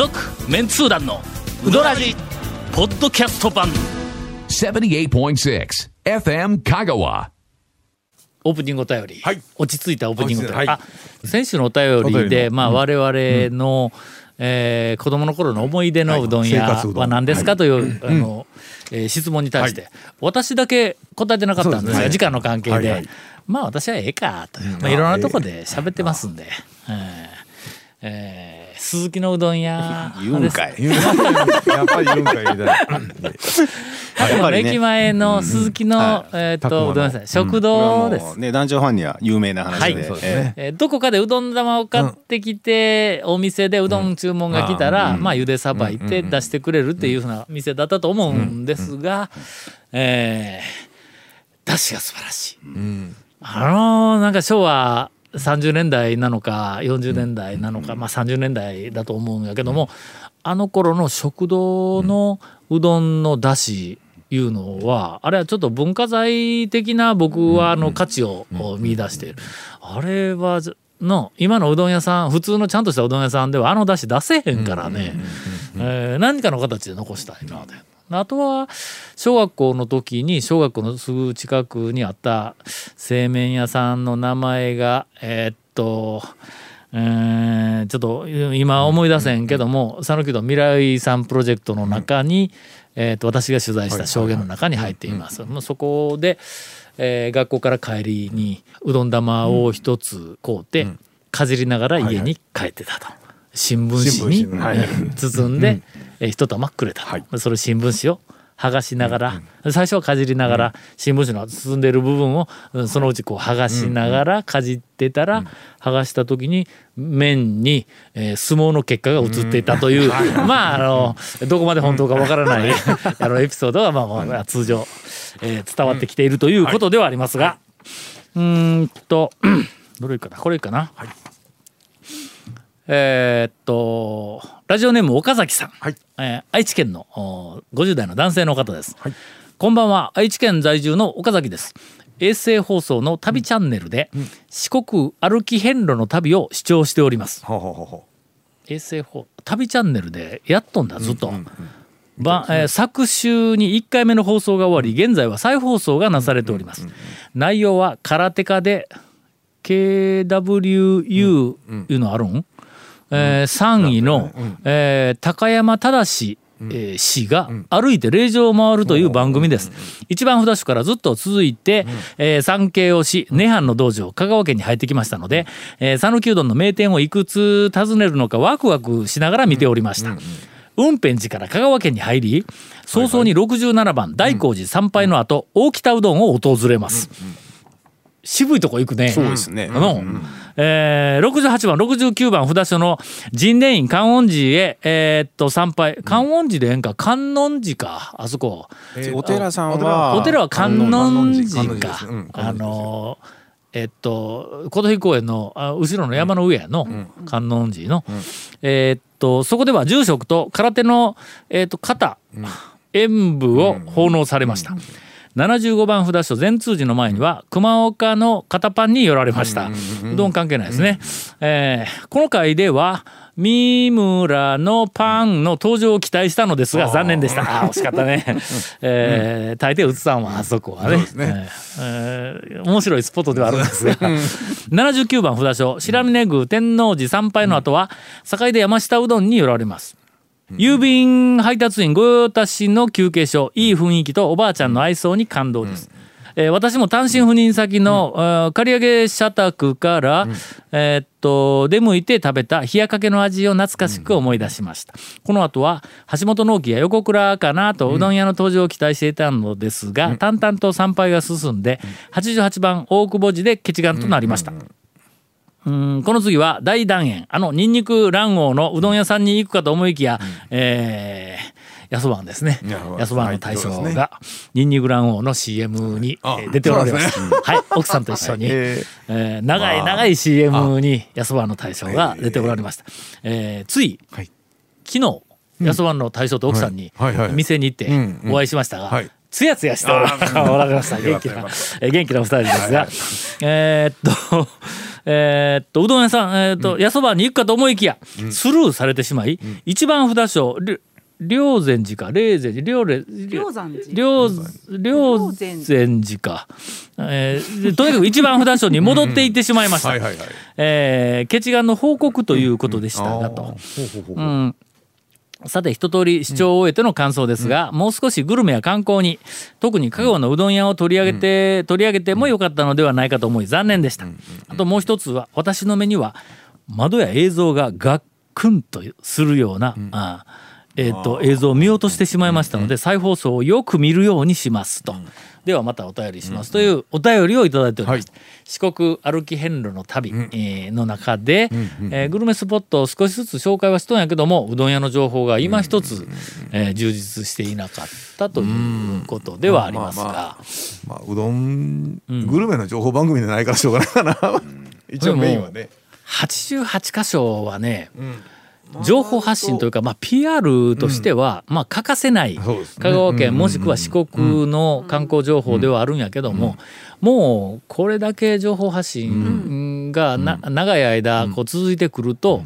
続メンツー団のウドラジポッドキャスト版。78.6 FM Kagawa. オープニングお便り、はい。落ち着いたオープニングお便り、はい。あ先週のお便りりで、の。まあ、我々の、えー子供の頃の思い出のうどん屋は何ですかという、あのえー質問に対して、私だけ答えてなかったんですが、ね。時間の関係で、はいはい。まあ私はええかという、まあ、い。ろんなとこで喋ってますんで、えーえー鈴木のうどん屋。言うんかやっぱり言うんかいみたいな。駅前の鈴木の、はえーっとうどん屋さん。食堂はです。ね、男女ファンには有名な話はい。で。そうですね。えーどこかでうどん玉を買ってきて、お店でうどん注文が来たら、まあ茹でさばいて出してくれるっていうふうな店だったと思うんですが、えー、出汁が素晴らしい。あのーなんか昭和30年代なのか40年代なのか、まあ30年代だと思うんやけども、あの頃の食堂のうどんの出汁いうのはあれはちょっと文化財的な僕はあの価値を見出している。あれはじの今のうどん屋さん普通のちゃんとしたうどん屋さんではあの出汁出せへんからね、えー何かの形で残したいなと。あとは小学校の時に小学校のすぐ近くにあった製麺屋さんの名前がえーっと、えーちょっと今思い出せんけども讃岐うどん未来さんプロジェクトの中に、えーっと私が取材した証言の中に入っています。もうそこで、えー学校から帰りにうどん玉を一つ買うて、かじりながら家に帰ってたと。新聞紙にはい。包んで、えー一玉くれた。と、はい。それ新聞紙を剥がしながら、最初はかじりながら、新聞紙の包んでる部分をうんそのうちこう剥がしながらかじってたら、剥がした時に面に、えー相撲の結果が映っていたという、まああのどこまで本当かわからない あのエピソードがまあまあ通常、えー伝わってきているということではありますが、うーんと どれかな？これかな？えーっとラジオネーム岡崎さん、はい。えー愛知県のお50代の男性の方です、はい。こんばんは。愛知県在住の岡崎です。衛星放送の旅チャンネルで四国歩き遍路の旅を視聴しております。ほうほうほうほ衛星放旅チャンネルでやっとんだずっと、ばえー昨週に1回目の放送が終わり現在は再放送がなされております、内容は空手家で KWU いうのあるん、えー3位の、えー高山正えー氏が歩いて霊場を回るという番組です。一番札所からずっと続いて、えー参詣をし、涅槃の道場、香川県に入ってきましたので、えー讃岐うどんの名店をいくつ訪ねるのかワクワクしながら見ておりました。雲辺寺から香川県に入り、早々に67番大光寺参拝の後、大北うどんを訪れます。渋いとこ行くね。そうですね。あの、えー、68番69番札所の神殿院観音寺へ、えーっと参拝。観音寺でええんか？観音寺か？あそこ。うお寺さんはお寺は観音寺。か？あのーえっと琴飛公園のあ後ろの山の上やの、観音寺の、えーっとそこでは住職と空手の、えーっと肩、演舞を奉納されました。75番札所善通寺の前には熊岡の肩パンに寄られました。うどん関係ないですね。えーこの回では三村のパンの登場を期待したのですが残念でした。惜しかったね。えー大抵映さんはあそこはね。ねえーえー面白いスポットではあるんですが79番札所白峰宮天王寺参拝の後は坂出山下うどんに寄られます。郵便配達員御用達の休憩所いい雰囲気とおばあちゃんの愛想に感動です。えー私も単身赴任先の、あー借り上げ社宅から、えーっと出向いて食べた冷やかけの味を懐かしく思い出しました、この後は橋本農機や横倉かなとうどん屋の登場を期待していたのですが、淡々と参拝が進んで88番大久保寺で決願となりました、うんこの次は大団円。あのニンニク卵黄のうどん屋さんに行くかと思いきや、えー安番ですね。安番の大将がニンニク卵黄の CM に、えー出ておられます。はい。奥さんと一緒に、ええー長い長い CM に安番の大将が出ておられました、えー。ついはい。昨日安番の大将と奥さんに店に行ってうんうん。お会いしましたが、はい。つやつやしておられました。元気な元気なお二人ですが、えーっと、えーっとうどん屋さん、えーっとやそばに行くかと思いきや、スルーされてしまい、一番札所りょ霊禅寺か霊禅寺霊禅寺か、えーでとにかく一番札所に戻っていってしまいました。はいはいはい。えー、ケ願の報告ということでした。がと。ほうほうほう。うんさて一通り視聴を終えての感想ですが、もう少しグルメや観光に特に香川のうどん屋を取り上げて、取り上げてもよかったのではないかと思い残念でした、あともう一つは私の目には窓や映像がガックンとするような、あえー、と映像を見落としてしまいましたので再放送をよく見るようにしますと。ではまたお便りします。というお便りをいただいております、四国歩き遍路の旅、えーの中で、えーグルメスポットを少しずつ紹介はしとんやけどもうどん屋の情報が今一つ、えー充実していなかったということではありますが、まあうどん、グルメの情報番組でないからしょうがないかな。一応メインはね。88箇所はね、情報発信というか、まあ、PR としては、まあ、欠かせない香川県もしくは四国の観光情報ではあるんやけども、もうこれだけ情報発信がな長い間こう続いてくると、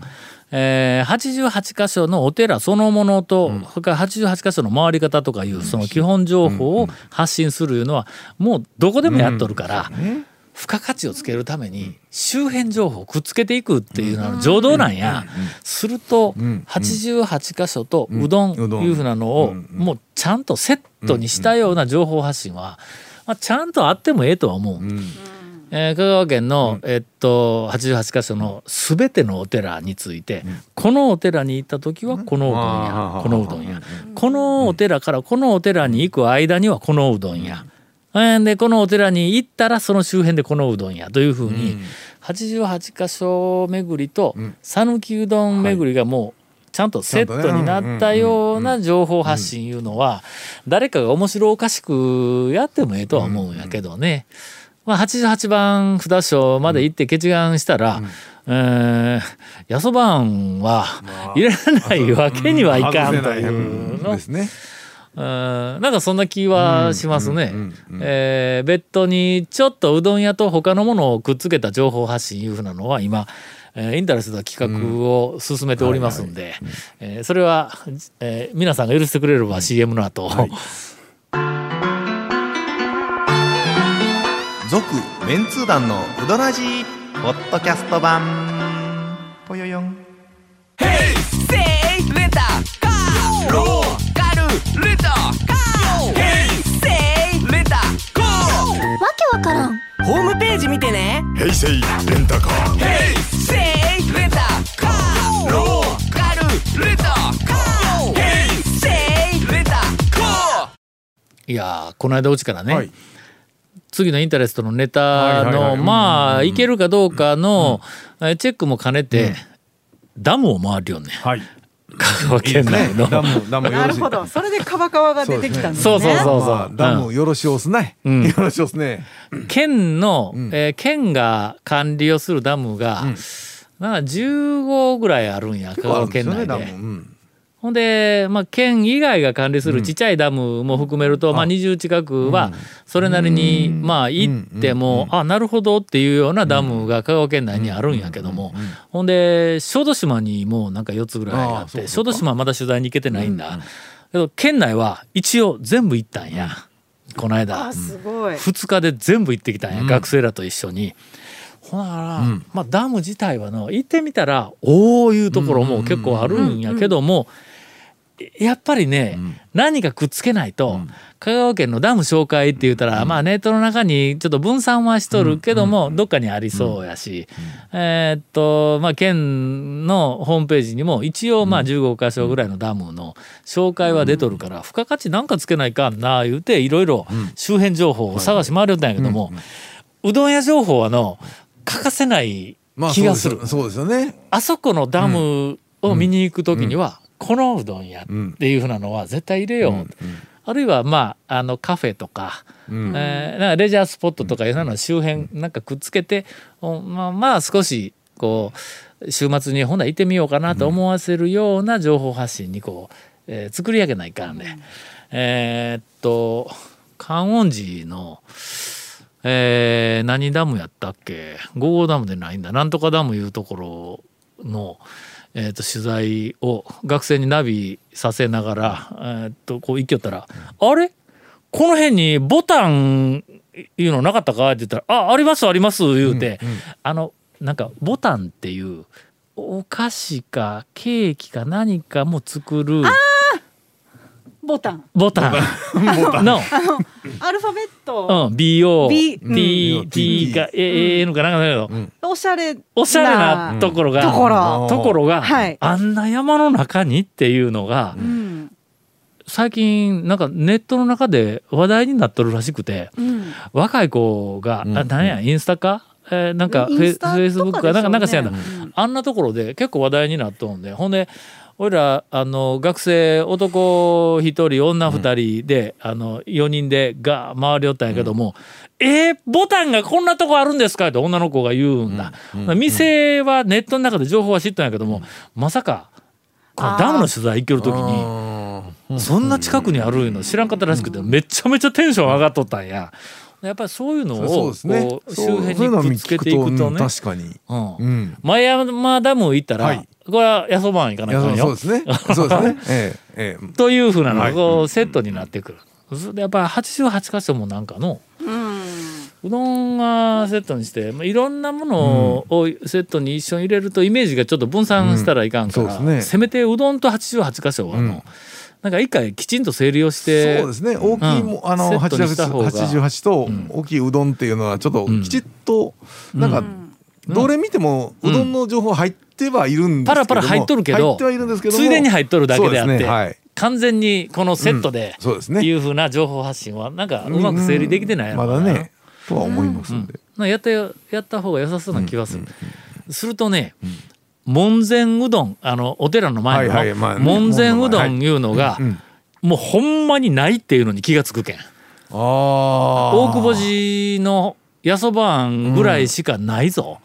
えー88箇所のお寺そのものと、それから88箇所の回り方とかいうその基本情報を発信するいうのはもうどこでもやっとるから。付加価値をつけるために周辺情報をくっつけていくっていうのは情動なんや。すると88箇所とうどんいうふうなのをもうちゃんとセットにしたような情報発信はまあちゃんとあってもええとは思う。えー香川県の、えっと88箇所の全てのお寺について、このお寺に行った時はこのうどんや、うんこのうどんや、このお寺からこのお寺に行く間にはこのうどんや、えーでこのお寺に行ったらその周辺でこのうどんやというふうに、88箇所巡りと讃岐うどん巡りがもうちゃんとセットになったような情報発信いうのは誰かが面白おかしくやってもええとは思うんやけどね。まあ、88番札所まで行って決願したら、えー、やそばんは入れらないわけにはいかんというの。ですね。うん。なんかそんな気はしますね。えー別途にちょっとうどん屋と他のものをくっつけた情報発信いうふうなのは今、えーインタレストな企画を進めておりますんで、えーそれは、えー皆さんが許してくれれば CM の後、続メンツー団のウドラジーポッドキャスト版。ぽよよんわからん。ホームページ見てね。平成レンタカー。せいレンタカー。ローカルレンタカー。ヘイセイレンタカー。いやーこの間うちからね、はい。次のインタレストのネタのまあいけるかどうかのえーチェックも兼ねて、ダムを回るよね。はい。香川県内の。ダムダムよろしい。なるほどそれでカバカワが出てきたんですねそうそうそうまあダムよろしおすね。んよろしおすね。県の、んえー県が管理をするダムが、なんか15ぐらいあるんや香川県内で。ダム。うんほんで、まあ、県以外が管理するちっちゃいダムも含めると、まあ、20近くはそれなりに、まあ行っても、あなるほどっていうようなダムが香川県内にあるんやけども、ほんで小豆島にもなんか4つぐらいあって小豆島はまだ取材に行けてないんだ、けど県内は一応全部行ったんや、この間。あすごい。2日で全部行ってきたんや、学生らと一緒に。ほなら、まあ、ダム自体はの行ってみたらおおいうところも結構あるんやけども、やっぱりね、何かくっつけないと、香川県のダム紹介って言ったら、まあネットの中にちょっと分散はしとるけども、どっかにありそうやし、えーっとまあ県のホームページにも一応まあ15箇所ぐらいのダムの紹介は出とるから、付加価値なんかつけないかんな言うていろいろ周辺情報を探し回りよったんやけども、うどん屋情報はの欠かせないまあ気がする。そうですよ。そうですよね。あそこのダムを見に行く時には、このうどん屋っていうふうなのは絶対入れよう、あるいはまああのカフェとか,、えーなんかレジャースポットとかいうの周辺なんかくっつけて、おまあ、まあ少しこう週末にほんなら行ってみようかなと思わせるような情報発信にこう、えー作り上げないかんね。えーっと観音寺のえー何ダムやったっけ？五号ダムでないんだ。なんとかダムいうところの、えー、と取材を学生にナビさせながら、えー、とこう行きよったら「あれ？この辺にボタンいうのなかったか?」って言ったら「あありますあります」言うて、あのなんかボタンっていうお菓子かケーキか何かも作るボタン。ボタン。の、アルファベット、うん、BO、B T、T か A、N かなんかだけど、おしゃれ。おしゃれなところが、ところ。ところが、はい。あんな山の中にっていうのが、うん。最近なんかネットの中で話題になっとるらしくて、うん。若い子が、うん。あなんやインスタか、えーなんかフェイスタフェイスブックか？なんかなんかしやんだ、とかでしょうねあんなところで結構話題になっとんで。ほんで俺らあの学生男一人女二人で、あの4人でが回りよったんやけども「えーボタンがこんなとこあるんですか?」って女の子が言うんだ、店はネットの中で情報は知ったんやけども、まさかこのダムの取材行ける時に。そんな近くにあるの知らんかったらしくてめちゃめちゃテンション上がっとったんや。やっぱりそういうのをそうですね。こう周辺にくっつけていくとうんね。確かに。うん。うん。前山ダム行ったら、はい。これはやそばん行かないいかそうで。すね。そうですね。ええええ。というふうなのがセットになってくる。それでやっぱり88箇所もなんかのうん。うどんがセットにして、まあ、いろんなものをセットに一緒に入れるとイメージがちょっと分散したらいかんから、うん。そうですね。せめてうどんと88箇所はあの、うんなんか一回きちんと整理をしてそうですね。大きいも、うん。あのセットにした方が。88とん。大きいうどんっていうのはちょっとうん。きちっと、なんか、どれ見てもうどんの情報入ってはいるんですけどもパラパラ入っとるけど入ってはいるんですけどもついでに入っとるだけであってね。はい。完全にこのセットでそうですね。いうふうな情報発信はなんかうまく整理できてないやろまうなだね。とは思いますんで、まあやったよやった方が良さそうな気がする。するとね、門前うどんあのお寺の前の、はいはいまあね門前うどんいうのが、うんもうほんまにないっていうのに気がつくけん。ああ大久保寺のやそばんぐらいしかないぞ。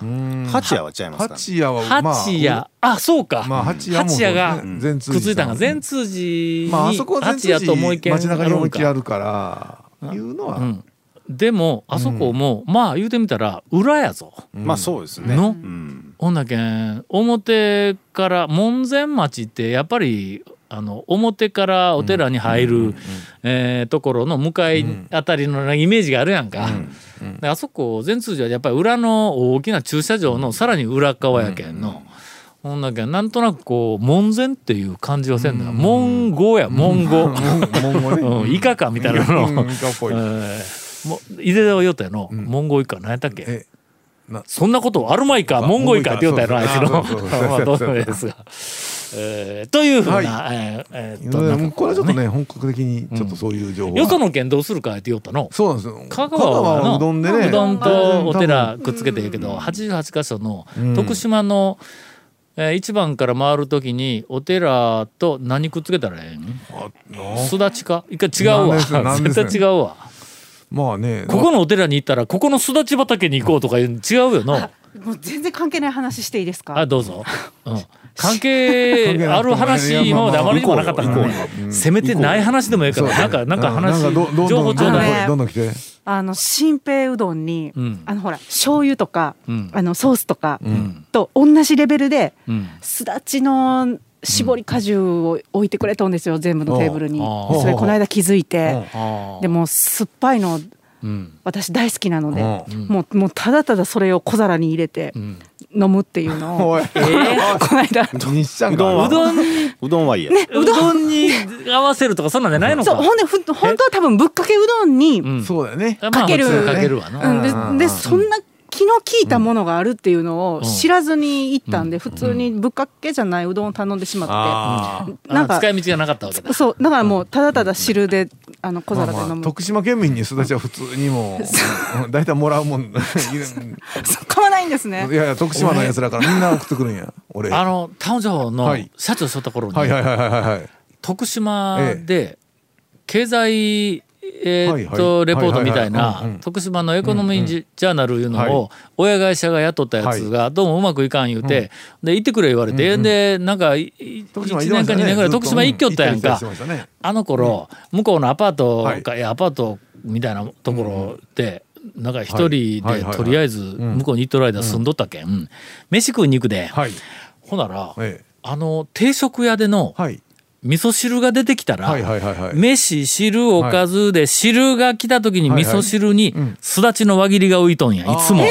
八夜は違いますか？八夜はまあ八夜、あそうか。まあ八夜も八夜がくっついたんが善通寺に、まああそこは善八夜通ともう一軒寺街中に思いっきりあるんか。るからいうのは、うん。でもあそこも、まあ言うてみたら裏やぞ。まあそうですね。の。うんほんだけん表から門前町ってやっぱりあの表からお寺に入る、えーところの向かいあたりのイメージがあるやんか。であそこ善通寺はやっぱり裏の大きな駐車場のさらに裏側やけんの。ほんだけんなんとなくこう門前っていう感じはせんのよ。門後や門後。門後ね。うんイカかみたいなの。うん。イカっぽい。えー。もういでよったやの、モンゴイカ何やったっけ？そんなことあるまいかモンゴイカって言うたやろあいつのそう。そうそう まあどうですが、えーというふうな、これはちょっとね本格的にちょっとそういう情報はよその県どうするかって言おったの？そうなんですよ。香川はのうどんでね。うどんとお寺くっつけてるけど88箇所の徳島の、えー一番から回るときにお寺と何くっつけたらええん？すだちか？一回違うわ。なんです。なんです。絶対違うわまあねここのお寺に行ったらここのすだち畑に行こうとかいうの違うよのもう全然関係ない話していいですか？あどうぞ、うん、関係ある話今まであまりにもなかったからねせめてない話でもいいからなんかなんか話なんかどどんどん情報ちょうだいあのね。どんどん来て。あの新平うどんに、うん。あのほら醤油とか、うん。あのソースとかん。と同じレベルでうん。すだちの絞り果汁を置いてくれたんですよ全部のテーブルに。それこの間気づいて。でも酸っぱいのうん。私大好きなのでうん。もうもうただただそれを小皿に入れてん。飲むっていうのを。おい。この間。うどんは？うどんにうどんはいいや。うどん。に合わせるとかそんなんじゃないのか。そうほんでふ本当は多分ぶっかけうどんにうん。そうだよね。かける。わな、うん。ででそんな気の利いたものがあるっていうのを知らずに行ったんで普通にぶっかけじゃないうどんを頼んでしまっあてなんかあ使い道がなかったわけだ。そうだからもうただただ汁であの小皿で飲む。徳島県民にすだちは普通にもう大体もらうもん。買わないんですね。やいや徳島のやつらからみんな送ってくるんや。俺。あのタウン情報のはい。社長しとった頃に、はいはいはいはいはい徳島で経済えーっはいとはい。レポートみたいなん徳島のエコノミージジャーナルいうのを親会社が雇ったやつがどうもうまくいかん言うてで行ってくれ言われてでなんかい徳島1年か2年ぐらい徳島行きよったやんか。あの頃向こうのアパートはい。かいやアパートみたいなところでなんか一人でとりあえず向こうに行っとる間住んどったけん、飯食いに行くで、はい。ほなら、ええ。あの定食屋でのはい味噌汁が出てきたら、飯汁おかずで汁が来た時に味噌汁にすだちの輪切りが浮いとんやいつも。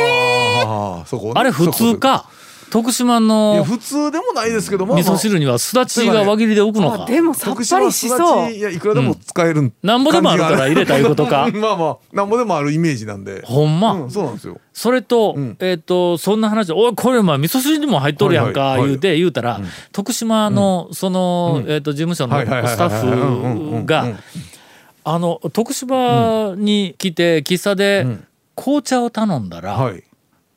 あれ普通か徳島いやの普通でもないですけどまあまあ味噌汁にはすだちが輪切りで浮くのか。あでもさっ徳ぱりしそう。ちいやいくらでも使えるなんぼでもあるから入れたいうことか。まあまあなんぼでもあるイメージなんで。ほんま、うんそうなんですよ。それと、ん。えっ、とそんな話で「おいこれお前味噌汁にも入っとるやんか」はいはい。はい。言うて、言うたら、徳島のその、えっ、と事務所のスタッフがあの徳島に来て喫茶で紅茶を頼んだら、はい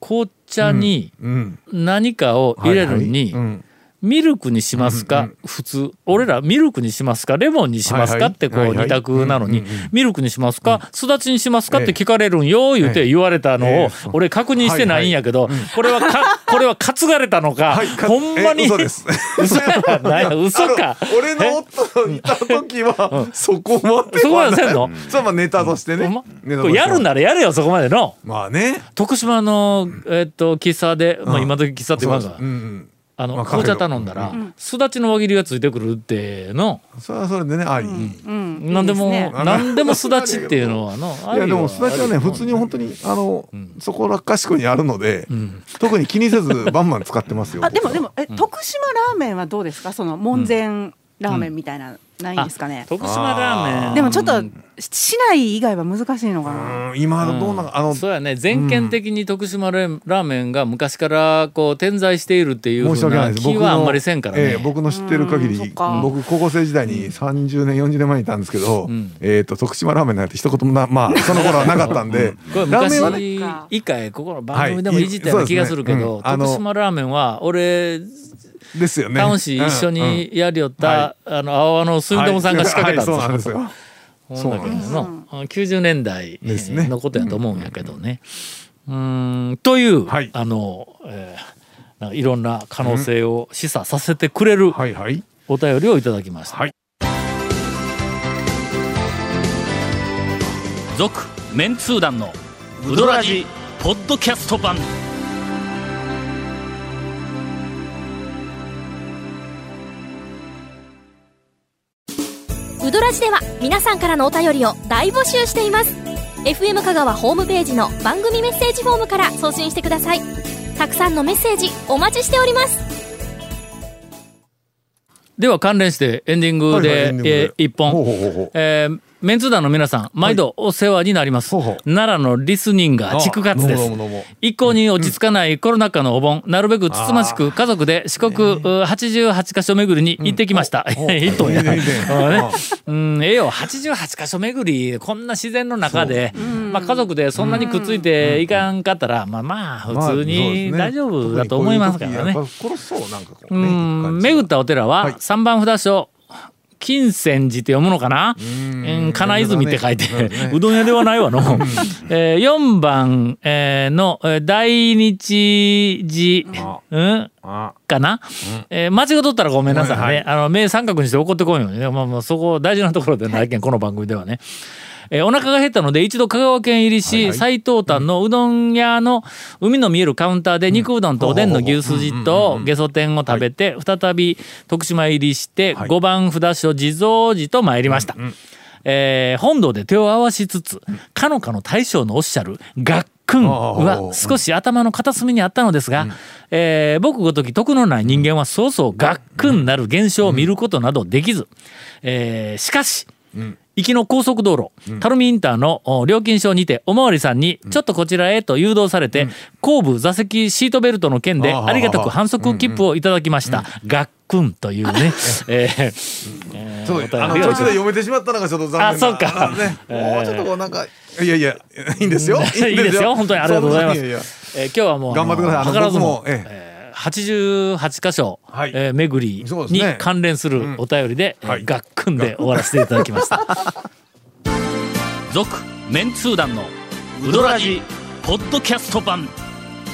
紅茶にうん。何かを入れるに、はいはい。うんミルクにしますか、普通。俺らミルクにしますか？レモンにしますか、はいはい。ってこうはいはい。二択なのに、うんうんうんミルクにしますか、すだちにしますか？って聞かれるんよ言うて言われたのを、ええ。俺確認してないんやけど、これはか これは担がれたのか、はいかほんまにえ嘘です。嘘やな 嘘か。俺の夫のいた時はそこまでそこまでせんの？そうまあネタとしてね。ほん。やるんならやれよそこまでの。まあね。徳島の、えっと喫茶で、まあ、うん。今時喫茶って言わんがそうですうんあのまあ紅茶頼んだらすだちの輪切りがついてくるってのうんそれはそれでねあり。うん何でもいいすね。何でもすだちっていうのはのいやでもすだちはね普通に本当にあのそこらかしこにあるので特に気にせずバンバン使ってますよあでもでもえ徳島ラーメンはどうですか？その門前ラーメンみたいなないんですかね。徳島ラーメン。でもちょっと市内以外は難しいのかな。うん今どうなん。かあのそうやね。全県的に徳島ラーメンが昔からこう点在しているっていうな訳ないです。気はあんまりせんからね、ええ僕の知ってる限りか。僕高校生時代に30年40年前にいたんですけど、ん。えっ、と徳島ラーメンなんて一言もなまあ その頃はなかったんで。これラーメンはね昔ね一回ここの番組でもい。じったような気がするけど、徳島ラーメンは俺ですよね。タウン市一緒うんうん。にやりよった、はあの青々の住友さんが仕掛けたはい。はいそうなんよ。ですよ。ほんだけどの90年代ですね。のことやと思うんやけどね。うーんという、はい。あの、えーなんかいろんな可能性を示唆させてくれるはいはい。お便りをいただきました。はい。続メンツー団のウドラジポッドキャスト版。ドラジでは皆さんからのお便りを大募集しています。FM 香川ホームページの番組メッセージフォームから送信してください。たくさんのメッセージお待ちしております。では関連してエンディングで,、はいはいエンディングで。え本。メンツ団の皆さん、毎度お世話になります。ほうほう。奈良のリスニンガー、あ畜活です。一向に落ち着かないコロナ禍のお盆、なるべくつつましく家族で四国う88カ所巡りに行ってきました。一頭や。いいね。うんええよ、88カ所巡り、こんな自然の中で、まあ家族でそんなにくっついていかんかったら、まあまあ、普まあ通に大丈夫だと思いますからね。うん巡ったお寺ははい。三番札所、金泉寺って読むのかな？うん。金泉って書いて、うどん屋ではないわの。えー、4番、えーの、えー大日寺、うん？あ。かな、えー間違っとったらごめんなさいね。はいあの、目三角にして怒ってこいよね。まあまあ、そこ大事なところでないけん、この番組ではね。えーお腹が減ったので一度香川県入りし、最東端のうどん屋の海の見えるカウンターで肉うどんとおでんの牛すじとゲソ天を食べて再び徳島入りしてはい。5番札所地蔵寺と参りました。えー本堂で手を合わしつつかのかの大将のおっしゃる「がっくん」は少し頭の片隅にあったのですが、えー僕ごとき徳のない人間はそうそうがっくんなる現象を見ることなどできず、えーしかし、行きの高速道路、垂水インターのお料金所にておまわりさんにちょっとこちらへと誘導されて、後部座席シートベルトの件でありがたく反則切符をいただきました。がっくんというね、えーえーちょっとあのお便りが途中で読めてしまったのがちょっと残念なあそうか。もうちょっとこうなんかいやいやいいんですよ。いいですよ。本当にありがとうございます。えー今日はもう頑張ってください。あの図らずも僕もええ。えー88箇所、はい。えー巡りに関連するお便りで、えーはい。がっくんで終わらせていただきました。続メンツー団のウドラジポッドキャスト版。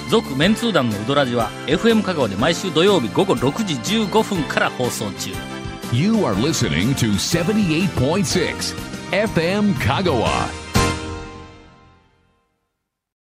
続メンツー団のウドラジは FM 香川で毎週土曜日午後6時15分から放送中。You are listening to 78.6 FM Kagawa.